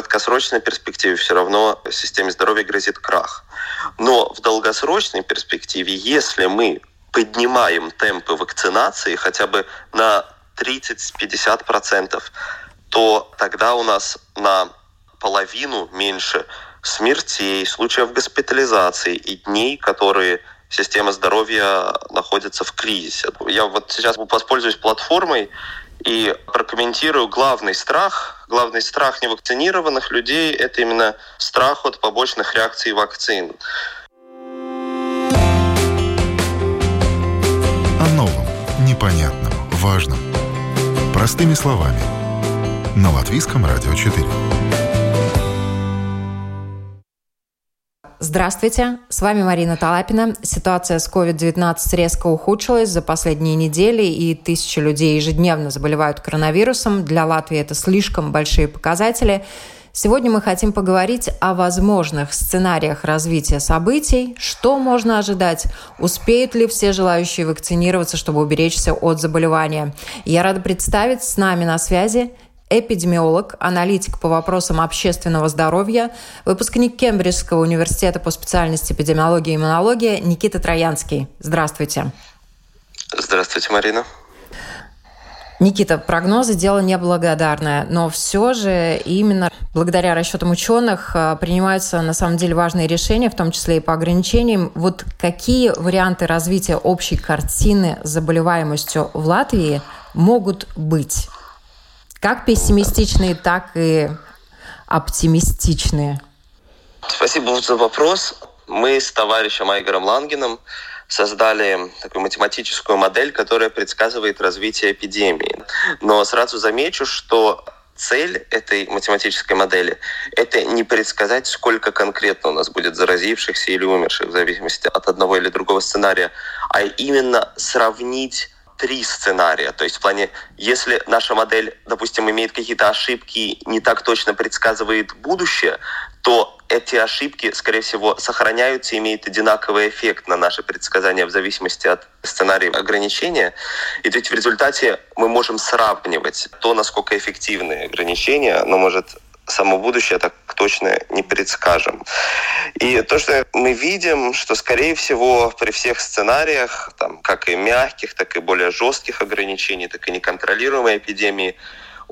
краткосрочной перспективе все равно системе здоровья грозит крах. Но в долгосрочной перспективе, если мы поднимаем темпы вакцинации хотя бы на 30-50%, то тогда у нас на половину меньше смертей, случаев госпитализации и дней, которые система здоровья находится в кризисе. Я вот сейчас воспользуюсь платформой и прокомментирую главный страх. Главный страх невакцинированных людей – это именно страх от побочных реакций вакцин. О новом, непонятном, важном. Простыми словами. На Латвийском радио 4. Здравствуйте, с вами Марина Талапина. Ситуация с COVID-19 резко ухудшилась за последние недели, и тысячи людей ежедневно заболевают коронавирусом. Для Латвии это слишком большие показатели. Сегодня мы хотим поговорить о возможных сценариях развития событий, что можно ожидать, успеют ли все желающие вакцинироваться, чтобы уберечься от заболевания. Я рада представить с нами на связи эпидемиолог, аналитик по вопросам общественного здоровья, выпускник Кембриджского университета по специальности эпидемиология и иммунология Никита Троянский. Здравствуйте. Здравствуйте, Марина. Никита, прогнозы – дело неблагодарное, но все же именно благодаря расчетам ученых э, принимаются на самом деле важные решения, в том числе и по ограничениям. Вот какие варианты развития общей картины с заболеваемостью в Латвии могут быть? Как пессимистичные, так и оптимистичные? Спасибо за вопрос. Мы с товарищем Айгором Лангином создали такую математическую модель, которая предсказывает развитие эпидемии. Но сразу замечу, что цель этой математической модели – это не предсказать, сколько конкретно у нас будет заразившихся или умерших, в зависимости от одного или другого сценария, а именно сравнить три сценария. То есть в плане, если наша модель, допустим, имеет какие-то ошибки, не так точно предсказывает будущее, то эти ошибки, скорее всего, сохраняются и имеют одинаковый эффект на наши предсказания в зависимости от сценария ограничения. И то есть в результате мы можем сравнивать то, насколько эффективны ограничения, но может само будущее так точно не предскажем. И то, что мы видим, что, скорее всего, при всех сценариях, там, как и мягких, так и более жестких ограничений, так и неконтролируемой эпидемии,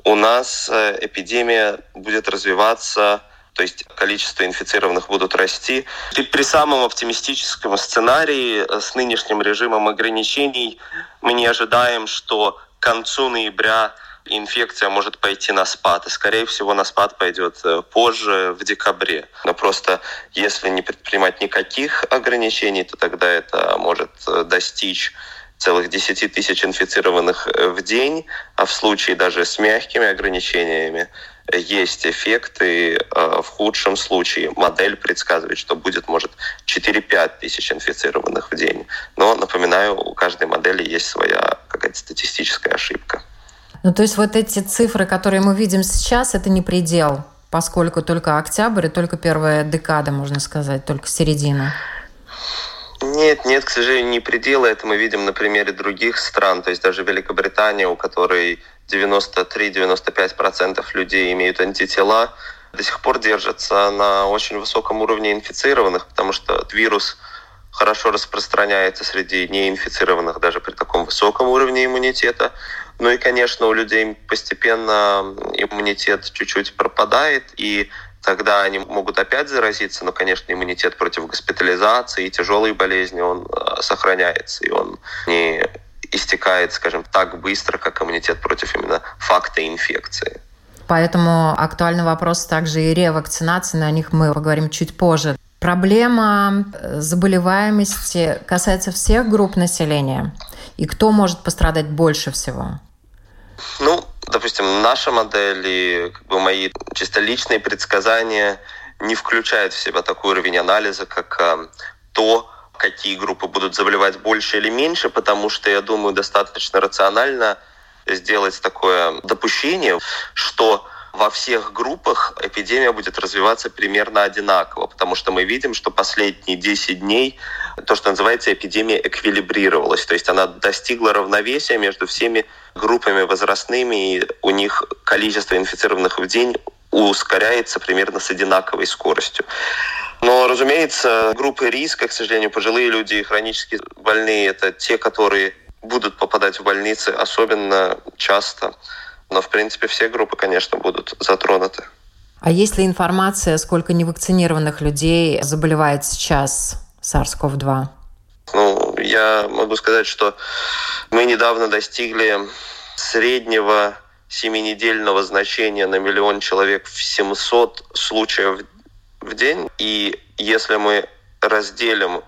у нас э, эпидемия будет развиваться то есть количество инфицированных будут расти. И при самом оптимистическом сценарии э, с нынешним режимом ограничений мы не ожидаем, что к концу ноября инфекция может пойти на спад. И, скорее всего, на спад пойдет э, позже, в декабре. Но просто если не предпринимать никаких ограничений, то тогда это может э, достичь целых 10 тысяч инфицированных э, в день, а в случае даже с мягкими ограничениями есть эффект, и э, в худшем случае модель предсказывает, что будет, может, 4-5 тысяч инфицированных в день. Но, напоминаю, у каждой модели есть своя какая-то статистическая ошибка. Ну, то есть вот эти цифры, которые мы видим сейчас, это не предел, поскольку только октябрь и только первая декада, можно сказать, только середина. Нет, нет, к сожалению, не предела. Это мы видим на примере других стран. То есть даже Великобритания, у которой 93-95% людей имеют антитела, до сих пор держится на очень высоком уровне инфицированных, потому что вирус хорошо распространяется среди неинфицированных даже при таком высоком уровне иммунитета. Ну и, конечно, у людей постепенно иммунитет чуть-чуть пропадает, и тогда они могут опять заразиться, но, конечно, иммунитет против госпитализации и тяжелой болезни, он э, сохраняется, и он не истекает, скажем, так быстро, как иммунитет против именно факта инфекции. Поэтому актуальный вопрос также и ревакцинации, на них мы поговорим чуть позже. Проблема э, заболеваемости касается всех групп населения. И кто может пострадать больше всего? Ну, допустим, наша модель и как бы, мои чисто личные предсказания не включают в себя такой уровень анализа, как э, то, какие группы будут заболевать больше или меньше, потому что, я думаю, достаточно рационально сделать такое допущение, что во всех группах эпидемия будет развиваться примерно одинаково, потому что мы видим, что последние 10 дней то, что называется эпидемия эквилибрировалась, то есть она достигла равновесия между всеми группами возрастными, и у них количество инфицированных в день ускоряется примерно с одинаковой скоростью. Но, разумеется, группы риска, к сожалению, пожилые люди и хронически больные – это те, которые будут попадать в больницы особенно часто. Но, в принципе, все группы, конечно, будут затронуты. А есть ли информация, сколько невакцинированных людей заболевает сейчас SARS-CoV-2? Ну, я могу сказать, что мы недавно достигли среднего семинедельного значения на миллион человек в 700 случаев в день. И если мы разделим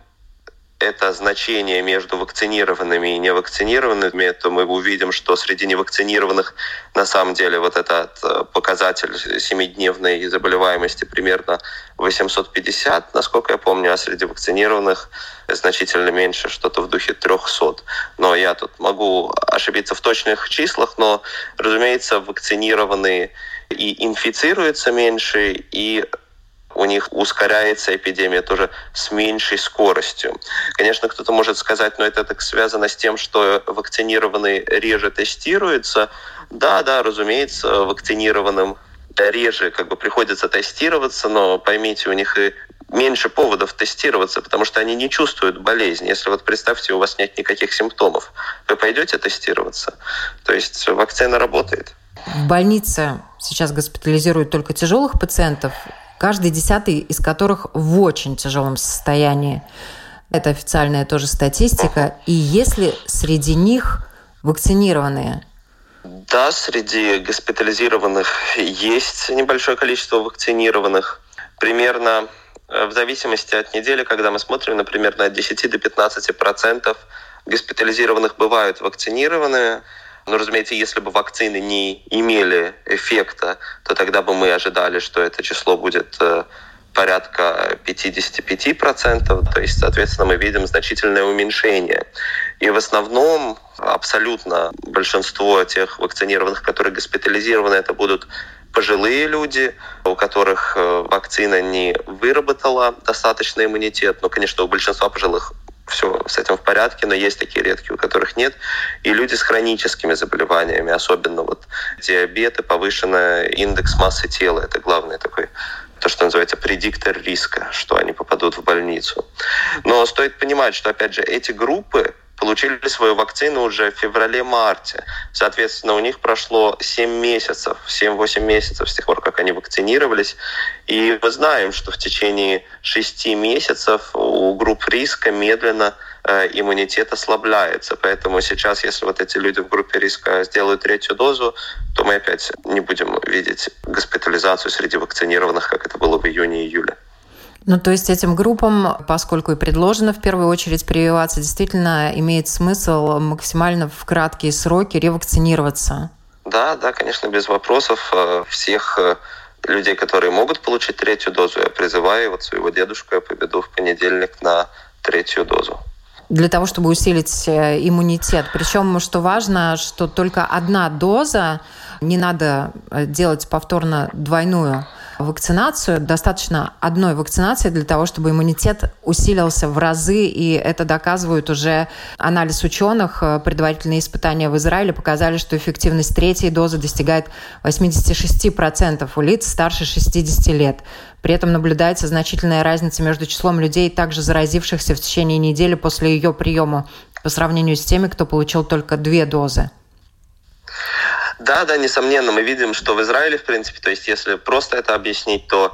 это значение между вакцинированными и невакцинированными, то мы увидим, что среди невакцинированных на самом деле вот этот э, показатель семидневной заболеваемости примерно 850, насколько я помню, а среди вакцинированных значительно меньше, что-то в духе 300. Но я тут могу ошибиться в точных числах, но, разумеется, вакцинированные и инфицируются меньше, и у них ускоряется эпидемия тоже с меньшей скоростью. Конечно, кто-то может сказать, но это так связано с тем, что вакцинированные реже тестируются. Да, да, разумеется, вакцинированным реже как бы приходится тестироваться, но поймите, у них и меньше поводов тестироваться, потому что они не чувствуют болезни. Если вот представьте, у вас нет никаких симптомов, вы пойдете тестироваться. То есть вакцина работает. В больнице сейчас госпитализируют только тяжелых пациентов каждый десятый из которых в очень тяжелом состоянии. Это официальная тоже статистика. И если среди них вакцинированные? Да, среди госпитализированных есть небольшое количество вакцинированных. Примерно э, в зависимости от недели, когда мы смотрим, например, на 10 до 15 процентов госпитализированных бывают вакцинированные, но, разумеется, если бы вакцины не имели эффекта, то тогда бы мы ожидали, что это число будет э, порядка 55%, то есть, соответственно, мы видим значительное уменьшение. И в основном абсолютно большинство тех вакцинированных, которые госпитализированы, это будут пожилые люди, у которых э, вакцина не выработала достаточный иммунитет. Но, конечно, у большинства пожилых все с этим в порядке, но есть такие редкие, у которых нет. И люди с хроническими заболеваниями, особенно вот диабет и повышенный индекс массы тела, это главный такой то, что называется предиктор риска, что они попадут в больницу. Но стоит понимать, что, опять же, эти группы, получили свою вакцину уже в феврале-марте. Соответственно, у них прошло 7 месяцев, 7-8 месяцев с тех пор, как они вакцинировались. И мы знаем, что в течение 6 месяцев у групп риска медленно э, иммунитет ослабляется. Поэтому сейчас, если вот эти люди в группе риска сделают третью дозу, то мы опять не будем видеть госпитализацию среди вакцинированных, как это было в июне-июле. Ну, то есть этим группам, поскольку и предложено в первую очередь прививаться, действительно имеет смысл максимально в краткие сроки ревакцинироваться? Да, да, конечно, без вопросов. Э, всех э, людей, которые могут получить третью дозу, я призываю вот своего дедушку, я поведу в понедельник на третью дозу для того, чтобы усилить э, иммунитет. Причем, что важно, что только одна доза, не надо делать повторно двойную вакцинацию. Достаточно одной вакцинации для того, чтобы иммунитет усилился в разы, и это доказывают уже анализ ученых. Предварительные испытания в Израиле показали, что эффективность третьей дозы достигает 86% у лиц старше 60 лет. При этом наблюдается значительная разница между числом людей, также заразившихся в течение недели после ее приема, по сравнению с теми, кто получил только две дозы. Да, да, несомненно, мы видим, что в Израиле, в принципе, то есть если просто это объяснить, то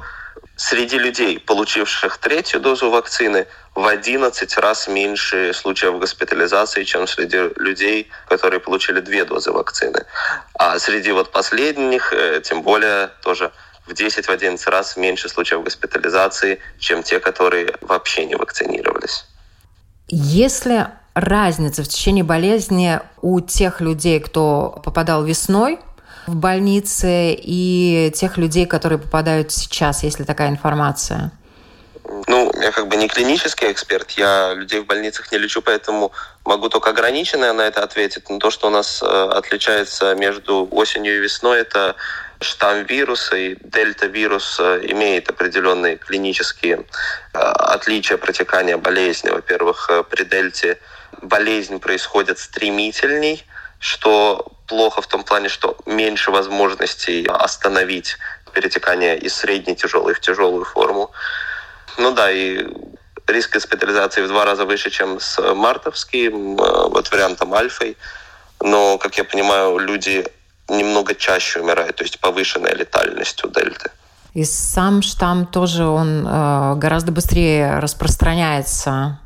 среди людей, получивших третью дозу вакцины, в 11 раз меньше случаев госпитализации, чем среди людей, которые получили две дозы вакцины. А среди вот последних, э, тем более, тоже в 10-11 раз меньше случаев госпитализации, чем те, которые вообще не вакцинировались. Если разница в течение болезни у тех людей, кто попадал весной в больнице, и тех людей, которые попадают сейчас, если такая информация? Ну, я как бы не клинический эксперт, я людей в больницах не лечу, поэтому могу только ограниченно на это ответить. Но то, что у нас э, отличается между осенью и весной, это штамм вируса и дельта-вирус э, имеет определенные клинические э, отличия протекания болезни. Во-первых, при дельте болезнь происходит стремительней, что плохо в том плане, что меньше возможностей остановить перетекание из средней тяжелой в тяжелую форму. Ну да, и риск госпитализации в два раза выше, чем с мартовским, э, вот вариантом альфой. Но, как я понимаю, люди немного чаще умирают, то есть повышенная летальность у дельты. И сам штамм тоже, он э, гораздо быстрее распространяется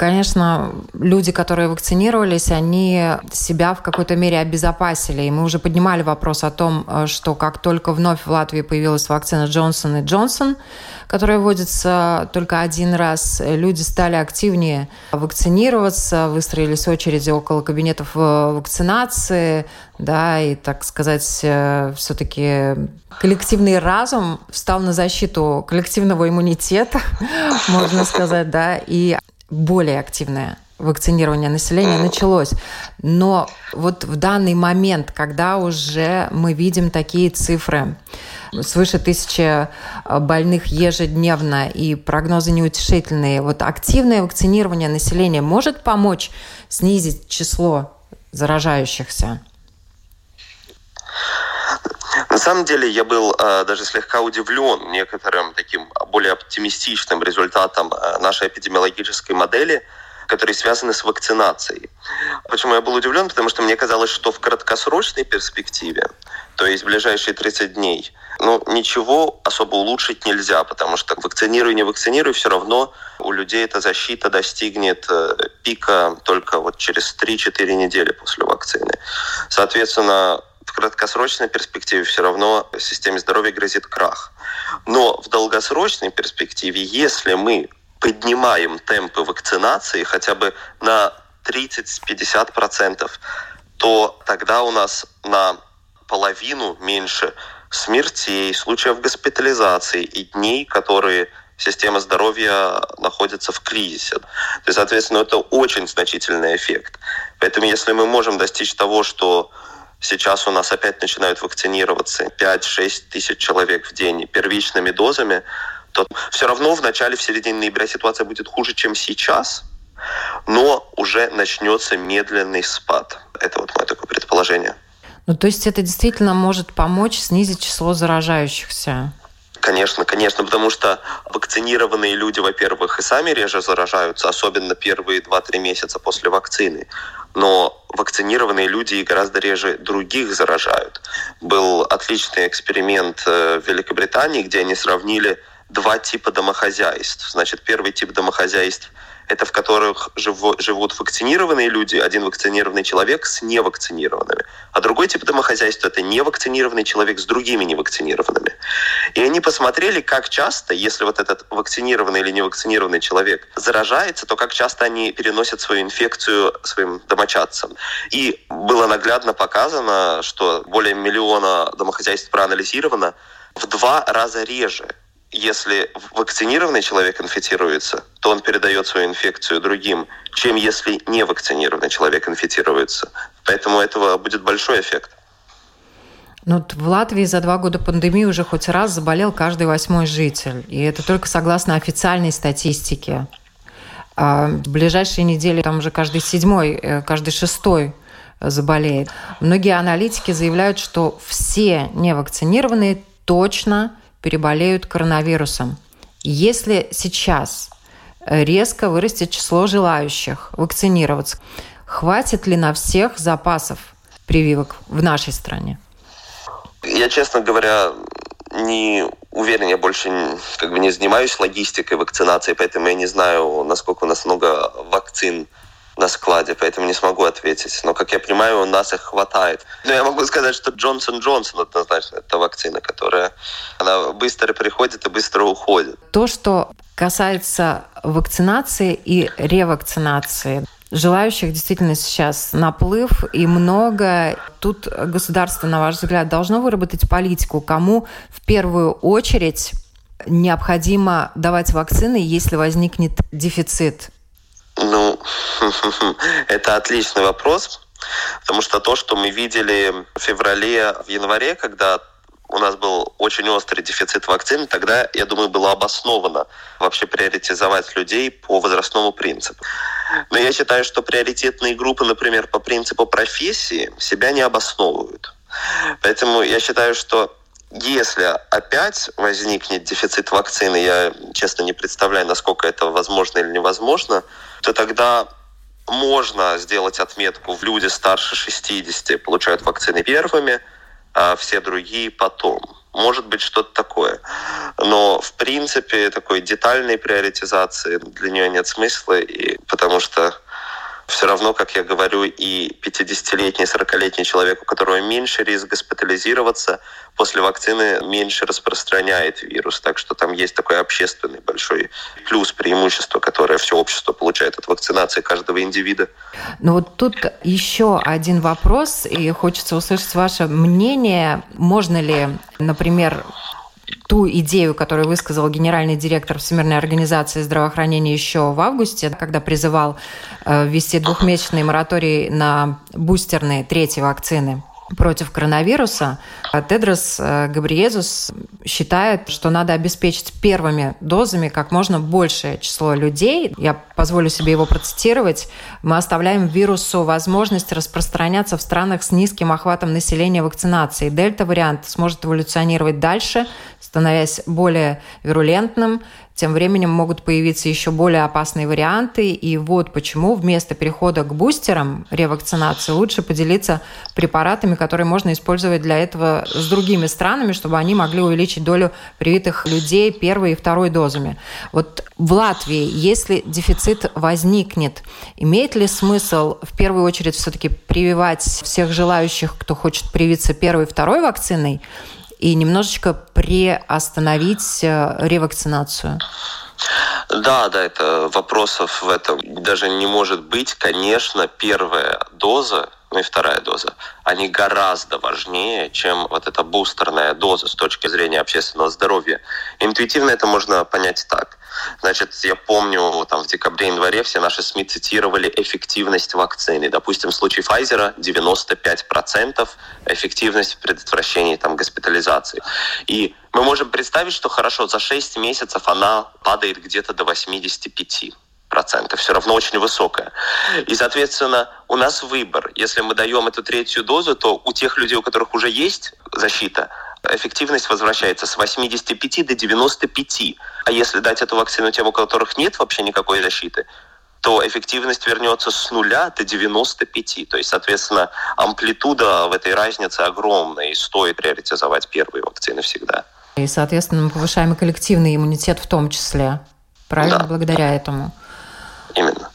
Конечно, люди, которые вакцинировались, они себя в какой-то мере обезопасили. И мы уже поднимали вопрос о том, э, что как только вновь в Латвии появилась вакцина Джонсон и Джонсон, которая вводится только один раз, люди стали активнее вакцинироваться, выстроились очереди около кабинетов э, вакцинации, да, и, так сказать, э, все-таки коллективный разум встал на защиту коллективного иммунитета, можно сказать, да, и более активное вакцинирование населения началось. Но вот в данный момент, когда уже мы видим такие цифры, свыше тысячи э, больных ежедневно и прогнозы неутешительные, вот активное вакцинирование населения может помочь снизить число заражающихся? Самом деле я был э, даже слегка удивлен некоторым таким более оптимистичным результатом э, нашей эпидемиологической модели, которые связаны с вакцинацией. Почему я был удивлен? Потому что мне казалось, что в краткосрочной перспективе, то есть в ближайшие 30 дней, ну, ничего особо улучшить нельзя, потому что вакцинируй, не вакцинируй, все равно у людей эта защита достигнет э, пика только вот через 3-4 недели после вакцины. Соответственно, в краткосрочной перспективе все равно системе здоровья грозит крах. Но в долгосрочной перспективе, если мы поднимаем темпы вакцинации хотя бы на 30-50%, то тогда у нас на половину меньше смертей, случаев госпитализации и дней, которые система здоровья находится в кризисе. То есть, соответственно, это очень значительный эффект. Поэтому если мы можем достичь того, что Сейчас у нас опять начинают вакцинироваться 5-6 тысяч человек в день первичными дозами, то все равно в начале, в середине ноября ситуация будет хуже, чем сейчас, но уже начнется медленный спад. Это вот мое такое предположение. Ну, то есть это действительно может помочь снизить число заражающихся? Конечно, конечно, потому что вакцинированные люди, во-первых, и сами реже заражаются, особенно первые 2-3 месяца после вакцины но вакцинированные люди гораздо реже других заражают. Был отличный эксперимент э, в Великобритании, где они сравнили два типа домохозяйств. Значит, первый тип домохозяйств – это в которых живут вакцинированные люди, один вакцинированный человек с невакцинированными. А другой тип домохозяйства – это невакцинированный человек с другими невакцинированными. И они посмотрели, как часто, если вот этот вакцинированный или невакцинированный человек заражается, то как часто они переносят свою инфекцию своим домочадцам. И было наглядно показано, что более миллиона домохозяйств проанализировано в два раза реже если вакцинированный человек инфицируется, то он передает свою инфекцию другим, чем если не вакцинированный человек инфицируется. Поэтому этого будет большой эффект. Ну, в Латвии за два года пандемии уже хоть раз заболел каждый восьмой житель. И это только согласно официальной статистике. А в ближайшие недели там уже каждый седьмой, э, каждый шестой заболеет. Многие аналитики заявляют, что все невакцинированные точно переболеют коронавирусом. Если сейчас резко вырастет число желающих вакцинироваться, хватит ли на всех запасов прививок в нашей стране? Я, честно говоря, не уверен, я больше как бы не занимаюсь логистикой вакцинации, поэтому я не знаю, насколько у нас много вакцин на складе, поэтому не смогу ответить. Но, как я понимаю, у нас их хватает. Но я могу сказать, что Джонсон Джонсон однозначно это вакцина, которая она быстро приходит и быстро уходит. То, что касается вакцинации и ревакцинации, Желающих действительно сейчас наплыв и много. Тут государство, на ваш взгляд, должно выработать политику, кому в первую очередь необходимо давать вакцины, если возникнет дефицит ну, это отличный вопрос, потому что то, что мы видели в феврале, в январе, когда у нас был очень острый дефицит вакцин, тогда, я думаю, было обосновано вообще приоритизовать людей по возрастному принципу. Но я считаю, что приоритетные группы, например, по принципу профессии, себя не обосновывают. Поэтому я считаю, что если опять возникнет дефицит вакцины, я честно не представляю, насколько это возможно или невозможно, то тогда можно сделать отметку, в люди старше 60 получают вакцины первыми, а все другие потом. Может быть, что-то такое. Но, в принципе, такой детальной приоритизации для нее нет смысла, и, потому что все равно, как я говорю, и 50-летний, 40-летний человек, у которого меньше риск госпитализироваться, после вакцины меньше распространяет вирус. Так что там есть такой общественный большой плюс, преимущество, которое все общество получает от вакцинации каждого индивида. Ну вот тут еще один вопрос, и хочется услышать ваше мнение. Можно ли, например, ту идею, которую высказал генеральный директор Всемирной организации здравоохранения еще в августе, когда призывал э, ввести двухмесячный мораторий на бустерные третьи вакцины против коронавируса, Тедрос э, Габриезус считает, что надо обеспечить первыми дозами как можно большее число людей. Я позволю себе его процитировать. Мы оставляем вирусу возможность распространяться в странах с низким охватом населения вакцинации. Дельта-вариант сможет эволюционировать дальше, становясь более вирулентным, тем временем могут появиться еще более опасные варианты. И вот почему вместо перехода к бустерам ревакцинации лучше поделиться препаратами, которые можно использовать для этого с другими странами, чтобы они могли увеличить долю привитых людей первой и второй дозами. Вот в Латвии, если дефицит возникнет, имеет ли смысл в первую очередь все-таки прививать всех желающих, кто хочет привиться первой и второй вакциной, и немножечко приостановить э, ревакцинацию? Да, да, это вопросов в этом даже не может быть. Конечно, первая доза ну и вторая доза, они гораздо важнее, чем вот эта бустерная доза с точки зрения общественного здоровья. Интуитивно это можно понять так. Значит, я помню, там в декабре-январе все наши СМИ цитировали эффективность вакцины. Допустим, в случае Pfizer 95% эффективность в предотвращении там, госпитализации. И мы можем представить, что хорошо, за 6 месяцев она падает где-то до 85 процентов, все равно очень высокая. И, соответственно, у нас выбор. Если мы даем эту третью дозу, то у тех людей, у которых уже есть защита, эффективность возвращается с 85 до 95. А если дать эту вакцину тем, у которых нет вообще никакой защиты, то эффективность вернется с нуля до 95. То есть, соответственно, амплитуда в этой разнице огромная, и стоит приоритизовать первые вакцины всегда. И, соответственно, мы повышаем и коллективный иммунитет в том числе. Правильно? Да. Благодаря этому. Именно.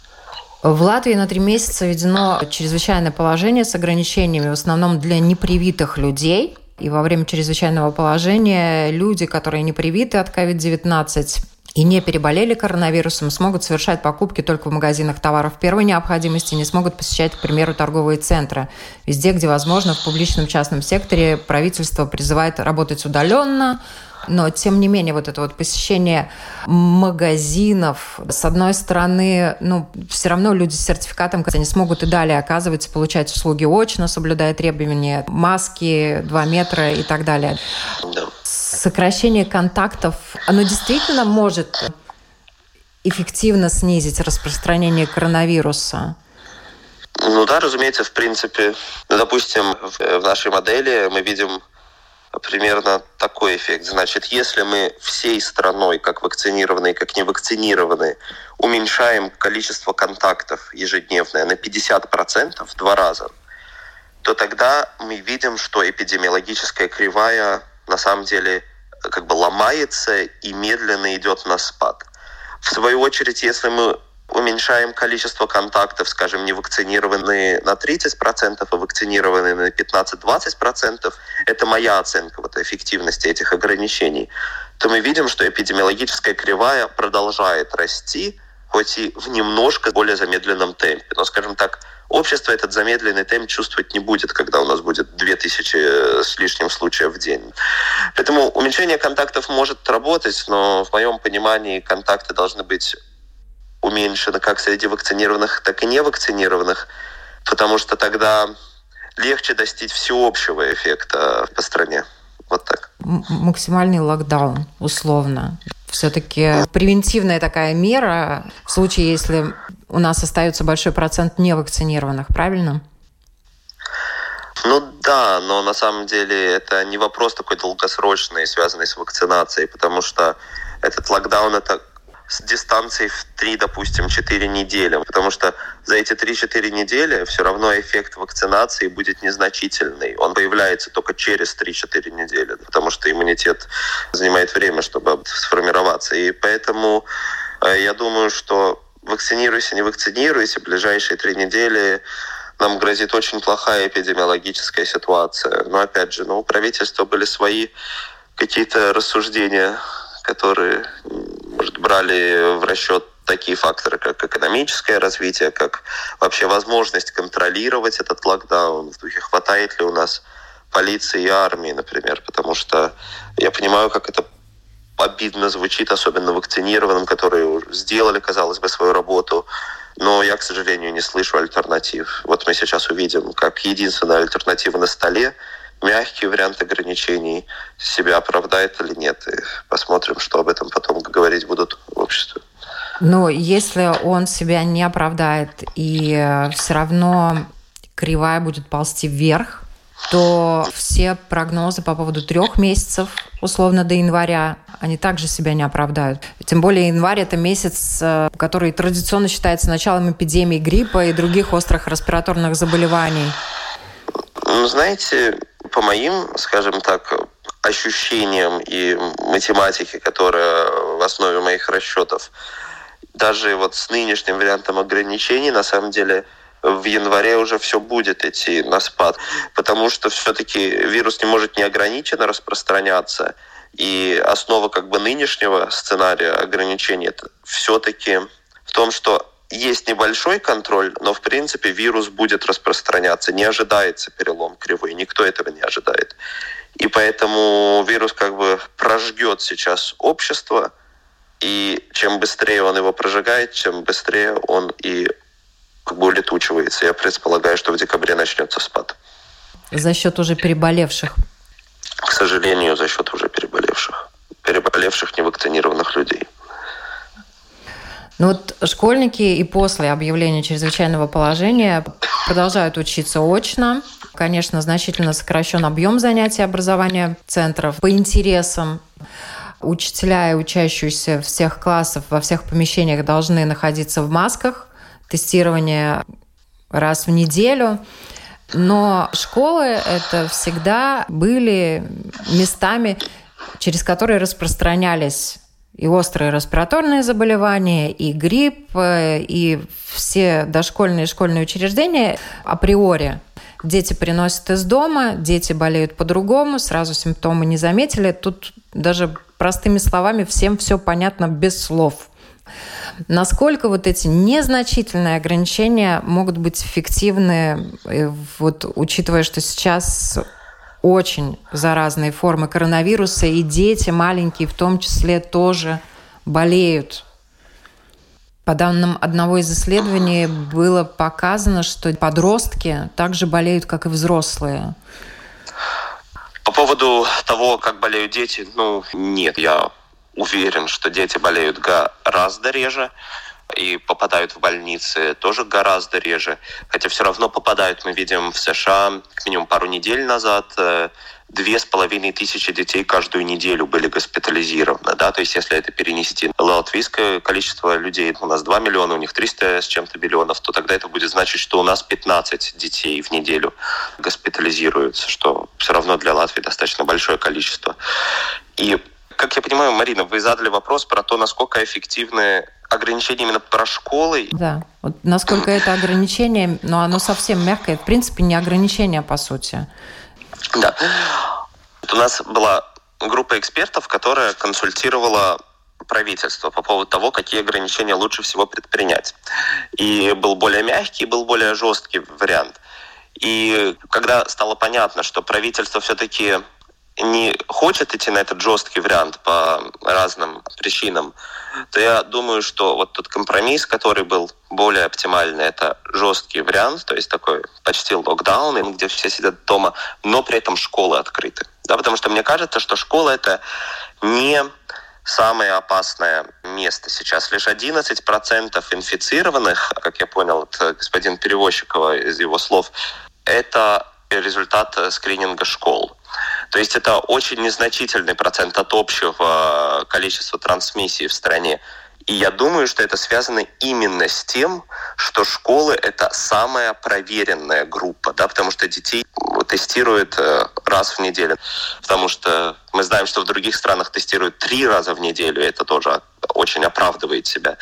В Латвии на три месяца введено чрезвычайное положение с ограничениями, в основном для непривитых людей – и во время чрезвычайного положения люди, которые не привиты от COVID-19, и не переболели коронавирусом, смогут совершать покупки только в магазинах товаров первой необходимости, не смогут посещать, к примеру, торговые центры. Везде, где возможно, в публичном частном секторе правительство призывает работать удаленно, но, тем не менее, вот это вот посещение магазинов, с одной стороны, ну, все равно люди с сертификатом, они смогут и далее оказывать, получать услуги очно, соблюдая требования маски, 2 метра и так далее. Сокращение контактов, оно действительно может эффективно снизить распространение коронавируса? Ну да, разумеется, в принципе. Допустим, в нашей модели мы видим примерно такой эффект. Значит, если мы всей страной, как вакцинированные, как не вакцинированные, уменьшаем количество контактов ежедневное на 50%, в два раза, то тогда мы видим, что эпидемиологическая кривая на самом деле как бы ломается и медленно идет на спад. В свою очередь, если мы уменьшаем количество контактов, скажем, не вакцинированные на 30%, а вакцинированные на 15-20%, это моя оценка вот, эффективности этих ограничений, то мы видим, что эпидемиологическая кривая продолжает расти, хоть и в немножко более замедленном темпе. Но, скажем так, общество этот замедленный темп чувствовать не будет, когда у нас будет 2000 с лишним случаев в день. Поэтому уменьшение контактов может работать, но в моем понимании контакты должны быть уменьшена как среди вакцинированных, так и невакцинированных, потому что тогда легче достичь всеобщего эффекта по стране. Вот так. Максимальный локдаун, условно. Все-таки превентивная такая мера в случае, если у нас остается большой процент невакцинированных, правильно? Ну да, но на самом деле это не вопрос такой долгосрочный, связанный с вакцинацией, потому что этот локдаун это с дистанцией в 3, допустим, 4 недели. Потому что за эти 3-4 недели все равно эффект вакцинации будет незначительный. Он появляется только через 3-4 недели, потому что иммунитет занимает время, чтобы сформироваться. И поэтому э, я думаю, что вакцинируйся, не вакцинируйся, ближайшие три недели нам грозит очень плохая эпидемиологическая ситуация. Но опять же, ну, у правительства были свои какие-то рассуждения, которые может, брали в расчет такие факторы, как экономическое развитие, как вообще возможность контролировать этот локдаун, в духе хватает ли у нас полиции и армии, например, потому что я понимаю, как это обидно звучит, особенно вакцинированным, которые сделали, казалось бы, свою работу, но я, к сожалению, не слышу альтернатив. Вот мы сейчас увидим, как единственная альтернатива на столе – мягкий вариант ограничений себя оправдает или нет. И посмотрим, что об этом потом говорить будут в обществе. Но если он себя не оправдает и э, все равно кривая будет ползти вверх, то все прогнозы по поводу трех месяцев, условно до января, они также себя не оправдают. Тем более январь – это месяц, э, который традиционно считается началом эпидемии гриппа и других острых респираторных заболеваний. Ну, знаете, по моим, скажем так, ощущениям и математике, которая в основе моих расчетов, даже вот с нынешним вариантом ограничений, на самом деле, в январе уже все будет идти на спад, потому что все-таки вирус не может неограниченно распространяться, и основа как бы нынешнего сценария ограничений это все-таки в том, что есть небольшой контроль, но в принципе вирус будет распространяться. Не ожидается перелом кривой, никто этого не ожидает. И поэтому вирус как бы прожгет сейчас общество, и чем быстрее он его прожигает, чем быстрее он и как бы улетучивается. Я предполагаю, что в декабре начнется спад. За счет уже переболевших? К сожалению, за счет уже переболевших. Переболевших невакцинированных людей. Ну вот школьники и после объявления чрезвычайного положения продолжают учиться очно. Конечно, значительно сокращен объем занятий образования центров по интересам. Учителя и учащиеся всех классов во всех помещениях должны находиться в масках. Тестирование раз в неделю. Но школы это всегда были местами, через которые распространялись и острые респираторные заболевания, и грипп, э, и все дошкольные и школьные учреждения априори. Дети приносят из дома, дети болеют по-другому, сразу симптомы не заметили. Тут даже простыми словами всем все понятно без слов. Насколько вот эти незначительные ограничения могут быть эффективны, э, вот учитывая, что сейчас очень заразные формы коронавируса, и дети маленькие в том числе тоже болеют. По данным одного из исследований было показано, что подростки также болеют, как и взрослые. По поводу того, как болеют дети, ну, нет, я уверен, что дети болеют гораздо реже и попадают в больницы тоже гораздо реже. Хотя все равно попадают, мы видим в США, как минимум пару недель назад, э, две с половиной тысячи детей каждую неделю были госпитализированы. Да? То есть если это перенести на латвийское количество людей, у нас 2 миллиона, у них 300 с чем-то миллионов, то тогда это будет значить, что у нас 15 детей в неделю госпитализируются, что все равно для Латвии достаточно большое количество. И как я понимаю, Марина, вы задали вопрос про то, насколько эффективны ограничения именно про школы. Да, вот насколько это ограничение, но оно совсем мягкое, в принципе, не ограничение, по сути. Да. У нас была группа экспертов, которая консультировала правительство по поводу того, какие ограничения лучше всего предпринять. И был более мягкий, был более жесткий вариант. И когда стало понятно, что правительство все-таки не хочет идти на этот жесткий вариант по разным причинам, то я думаю, что вот тот компромисс, который был более оптимальный, это жесткий вариант, то есть такой почти локдаун, где все сидят дома, но при этом школы открыты. Да, потому что мне кажется, что школа это не самое опасное место сейчас. Лишь 11% инфицированных, как я понял от господина Перевозчикова из его слов, это результат скрининга школ. То есть это очень незначительный процент от общего количества трансмиссий в стране. И я думаю, что это связано именно с тем, что школы — это самая проверенная группа, да, потому что детей тестируют э, раз в неделю. Потому что мы знаем, что в других странах тестируют три раза в неделю, и это тоже очень оправдывает себя.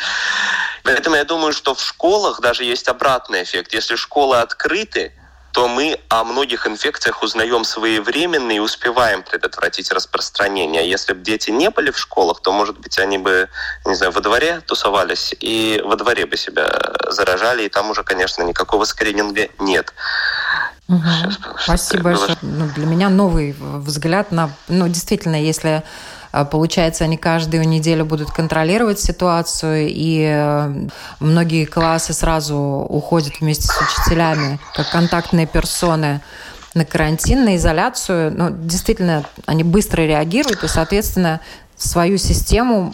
Поэтому я думаю, что в школах даже есть обратный эффект. Если школы открыты, то мы о многих инфекциях узнаем своевременно и успеваем предотвратить распространение. Если бы дети не были в школах, то, может быть, они бы, не знаю, во дворе тусовались и во дворе бы себя заражали, и там уже, конечно, никакого скрининга нет. Угу. Спасибо большое. Ну, для меня новый взгляд на... Ну, действительно, если получается, они каждую неделю будут контролировать ситуацию, и э, многие классы сразу уходят вместе с учителями, как контактные персоны на карантин, на изоляцию. Ну, действительно, они быстро реагируют, и, соответственно, свою систему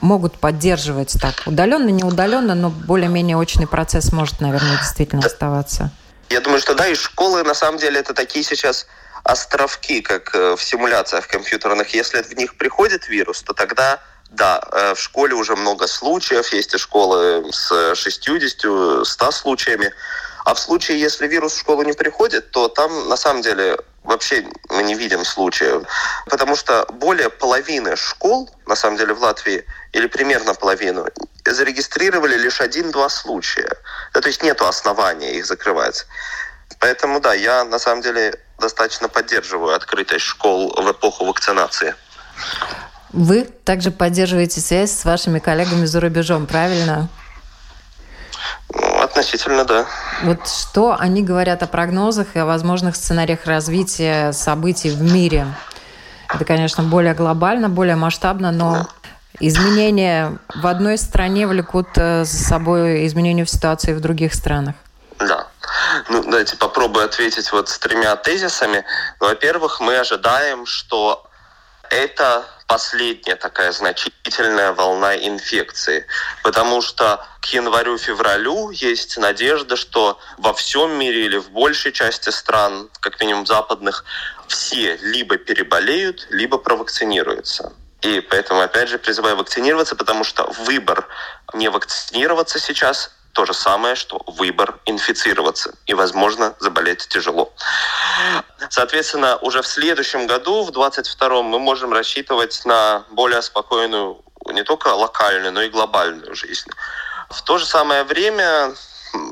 могут поддерживать так удаленно, не удаленно, но более-менее очный процесс может, наверное, действительно оставаться. Я думаю, что да, и школы на самом деле это такие сейчас островки, как э, в симуляциях компьютерных. Если в них приходит вирус, то тогда да, э, в школе уже много случаев, есть и школы с 60-100 случаями. А в случае, если вирус в школу не приходит, то там на самом деле вообще мы не видим случаев. Потому что более половины школ, на самом деле в Латвии, или примерно половину, зарегистрировали лишь один-два случая. Да, то есть нет основания их закрывать. Поэтому да, я на самом деле достаточно поддерживаю открытость школ в эпоху вакцинации. Вы также поддерживаете связь с вашими коллегами за рубежом, правильно? Ну, относительно, да. Вот что они говорят о прогнозах и о возможных сценариях развития событий в мире? Это, конечно, более глобально, более масштабно, но изменения в одной стране влекут э, за собой изменения в ситуации в других странах. Да. Ну, давайте попробую ответить вот с тремя тезисами. Во-первых, мы ожидаем, что это последняя такая значительная волна инфекции, потому что к январю-февралю есть надежда, что во всем мире или в большей части стран, как минимум западных, все либо переболеют, либо провакцинируются. И поэтому, опять же, призываю вакцинироваться, потому что выбор не вакцинироваться сейчас то же самое, что выбор инфицироваться и, возможно, заболеть тяжело. Соответственно, уже в следующем году, в 2022, мы можем рассчитывать на более спокойную не только локальную, но и глобальную жизнь. В то же самое время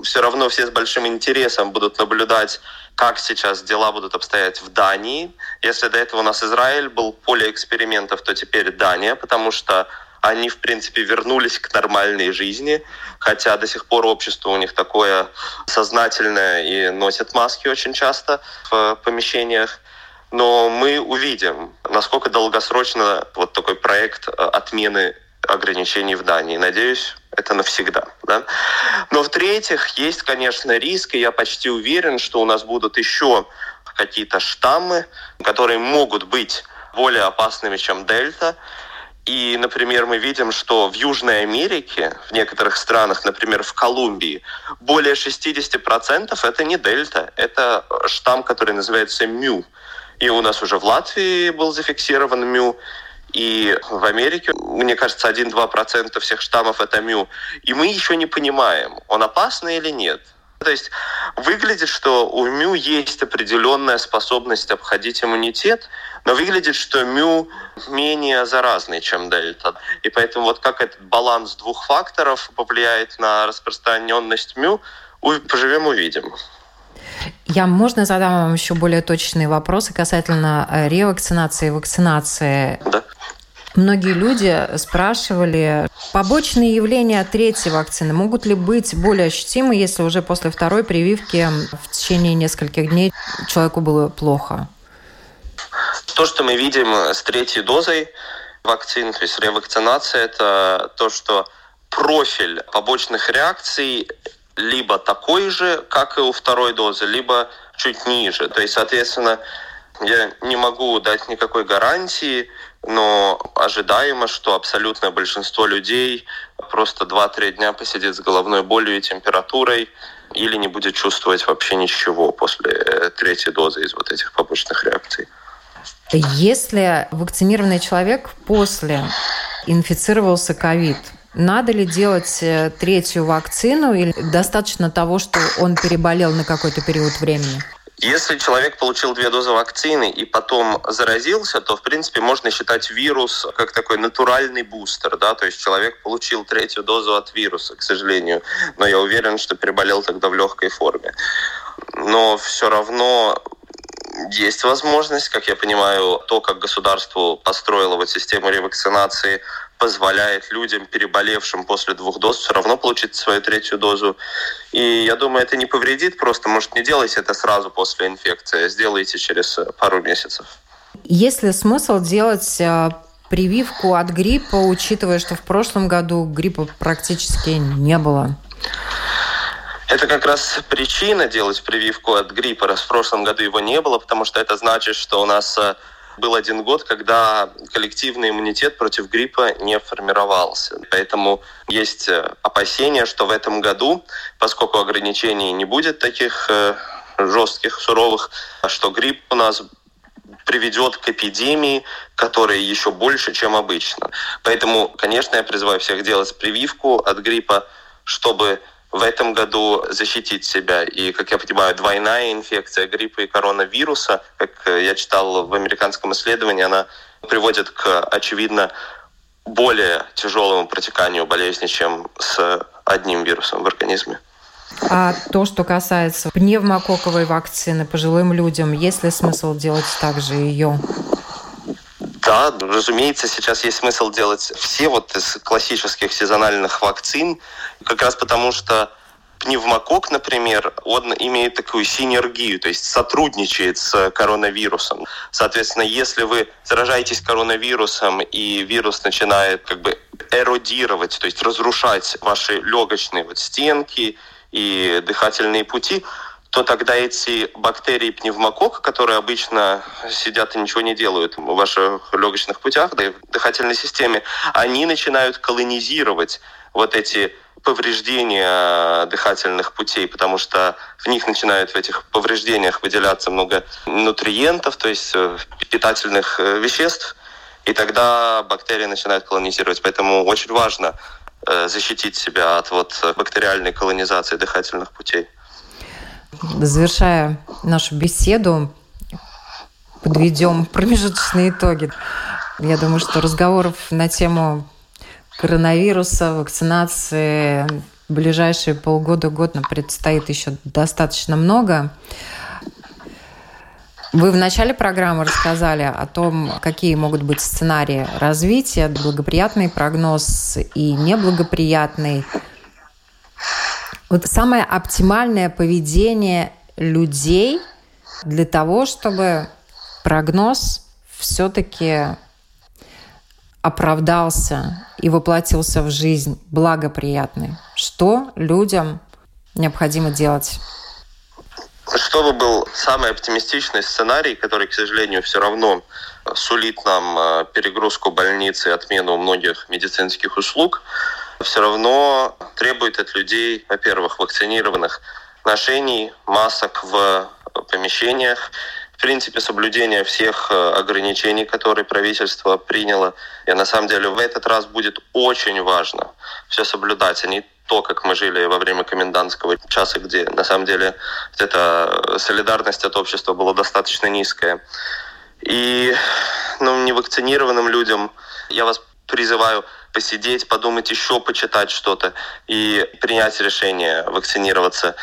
все равно все с большим интересом будут наблюдать, как сейчас дела будут обстоять в Дании. Если до этого у нас Израиль был поле экспериментов, то теперь Дания, потому что они, в принципе, вернулись к нормальной жизни, хотя до сих пор общество у них такое сознательное и носят маски очень часто в помещениях. Но мы увидим, насколько долгосрочно вот такой проект э, отмены ограничений в Дании. Надеюсь, это навсегда. Да? Но в-третьих, есть, конечно, риск, и я почти уверен, что у нас будут еще какие-то штаммы, которые могут быть более опасными, чем дельта. И, например, мы видим, что в Южной Америке, в некоторых странах, например, в Колумбии, более 60% это не дельта, это штамм, который называется МЮ. И у нас уже в Латвии был зафиксирован МЮ, и в Америке, мне кажется, 1-2% всех штаммов это МЮ. И мы еще не понимаем, он опасный или нет. То есть выглядит, что у МЮ есть определенная способность обходить иммунитет, но выглядит, что МЮ менее заразный, чем дельта. И поэтому вот как этот баланс двух факторов повлияет на распространенность МЮ, поживем увидим. Я, можно задам вам еще более точные вопросы касательно э, ревакцинации и вакцинации? Да. Многие люди спрашивали, побочные явления от третьей вакцины могут ли быть более ощутимы, если уже после второй прививки в течение нескольких дней человеку было плохо? То, что мы видим с третьей дозой вакцин, то есть ревакцинация, это то, что профиль побочных реакций либо такой же, как и у второй дозы, либо чуть ниже. То есть, соответственно, я не могу дать никакой гарантии, но ожидаемо, что абсолютное большинство людей просто 2-3 дня посидит с головной болью и температурой или не будет чувствовать вообще ничего после э, третьей дозы из вот этих побочных реакций. Если вакцинированный человек после инфицировался ковид, надо ли делать э, третью вакцину или достаточно того, что он переболел на какой-то период времени? Если человек получил две дозы вакцины и потом заразился, то, в принципе, можно считать вирус как такой натуральный бустер, да, то есть человек получил третью дозу от вируса, к сожалению, но я уверен, что переболел тогда в легкой форме. Но все равно есть возможность, как я понимаю, то, как государство построило вот систему ревакцинации, позволяет людям, переболевшим после двух доз, все равно получить свою третью дозу. И я думаю, это не повредит, просто, может, не делайте это сразу после инфекции, а сделайте через пару месяцев. Есть ли смысл делать э, прививку от гриппа, учитывая, что в прошлом году гриппа практически не было? Это как раз причина делать прививку от гриппа. Раз в прошлом году его не было, потому что это значит, что у нас э, был один год, когда коллективный иммунитет против гриппа не формировался. Поэтому есть э, опасения, что в этом году, поскольку ограничений не будет таких э, жестких, суровых, что грипп у нас приведет к эпидемии, которая еще больше, чем обычно. Поэтому, конечно, я призываю всех делать прививку от гриппа, чтобы в этом году защитить себя. И, как я понимаю, двойная инфекция гриппа и коронавируса, как я читал в американском исследовании, она приводит к, очевидно, более тяжелому протеканию болезни, чем с одним вирусом в организме. А то, что касается пневмококковой вакцины пожилым людям, есть ли смысл делать также ее? Да, разумеется, сейчас есть смысл делать все вот из классических сезональных вакцин, как раз потому что пневмокок, например, он имеет такую синергию, то есть сотрудничает с коронавирусом. Соответственно, если вы заражаетесь коронавирусом и вирус начинает как бы эродировать, то есть разрушать ваши легочные вот стенки и дыхательные пути, то тогда эти бактерии пневмокок, которые обычно сидят и ничего не делают в ваших легочных путях, да и в дыхательной системе, они начинают колонизировать вот эти повреждения дыхательных путей, потому что в них начинают в этих повреждениях выделяться много нутриентов, то есть э, питательных э, веществ, и тогда бактерии начинают колонизировать. Поэтому очень важно э, защитить себя от вот бактериальной колонизации дыхательных путей. Завершая нашу беседу, подведем промежуточные итоги. Я думаю, что разговоров на тему коронавируса, вакцинации в ближайшие полгода-год нам предстоит еще достаточно много. Вы в начале программы рассказали о том, какие могут быть сценарии развития, благоприятный прогноз и неблагоприятный. Вот самое оптимальное поведение людей для того, чтобы прогноз все-таки оправдался и воплотился в жизнь благоприятный. Что людям необходимо делать? Чтобы был самый оптимистичный сценарий, который, к сожалению, все равно сулит нам э, перегрузку больницы и отмену многих медицинских услуг, все равно требует от людей, во-первых, вакцинированных ношений масок в помещениях, в принципе, соблюдение всех э, ограничений, которые правительство приняло. И на самом деле в этот раз будет очень важно все соблюдать, а не то, как мы жили во время комендантского часа, где на самом деле эта солидарность от общества была достаточно низкая. И ну, невакцинированным людям я вас призываю посидеть, подумать еще, почитать что-то и принять решение вакцинироваться.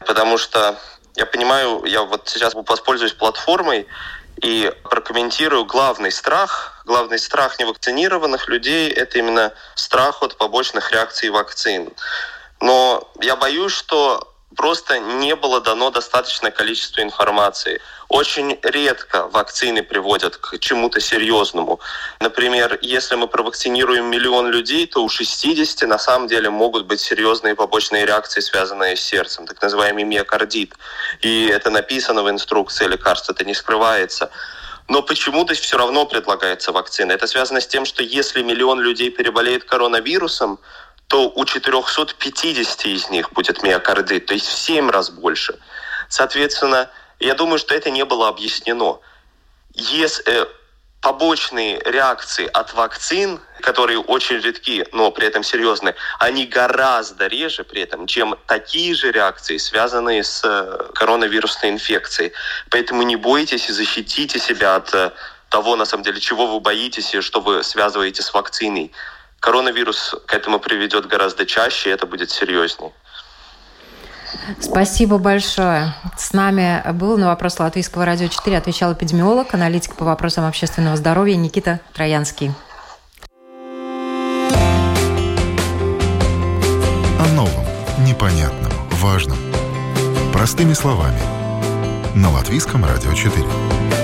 Потому что я понимаю, я вот сейчас воспользуюсь платформой и прокомментирую главный страх. Главный страх невакцинированных людей – это именно страх от побочных реакций вакцин. Но я боюсь, что просто не было дано достаточное количество информации. Очень редко вакцины приводят к чему-то серьезному. Например, если мы провакцинируем миллион людей, то у 60 на самом деле могут быть серьезные побочные реакции, связанные с сердцем, так называемый миокардит. И это написано в инструкции лекарств, это не скрывается. но почему-то все равно предлагается вакцина. Это связано с тем, что если миллион людей переболеет коронавирусом, то у 450 из них будет миокардит, то есть в 7 раз больше. Соответственно, я думаю, что это не было объяснено. Если, э, побочные реакции от вакцин, которые очень редки, но при этом серьезные, они гораздо реже при этом, чем такие же реакции, связанные с э, коронавирусной инфекцией. Поэтому не бойтесь и защитите себя от э, того, на самом деле, чего вы боитесь и что вы связываете с вакциной. Коронавирус к этому приведет гораздо чаще, и это будет серьезнее. Спасибо большое. С нами был на вопрос Латвийского радио 4 отвечал эпидемиолог, аналитик по вопросам общественного здоровья Никита Троянский. О новом, непонятном, важном. Простыми словами. На Латвийском радио 4.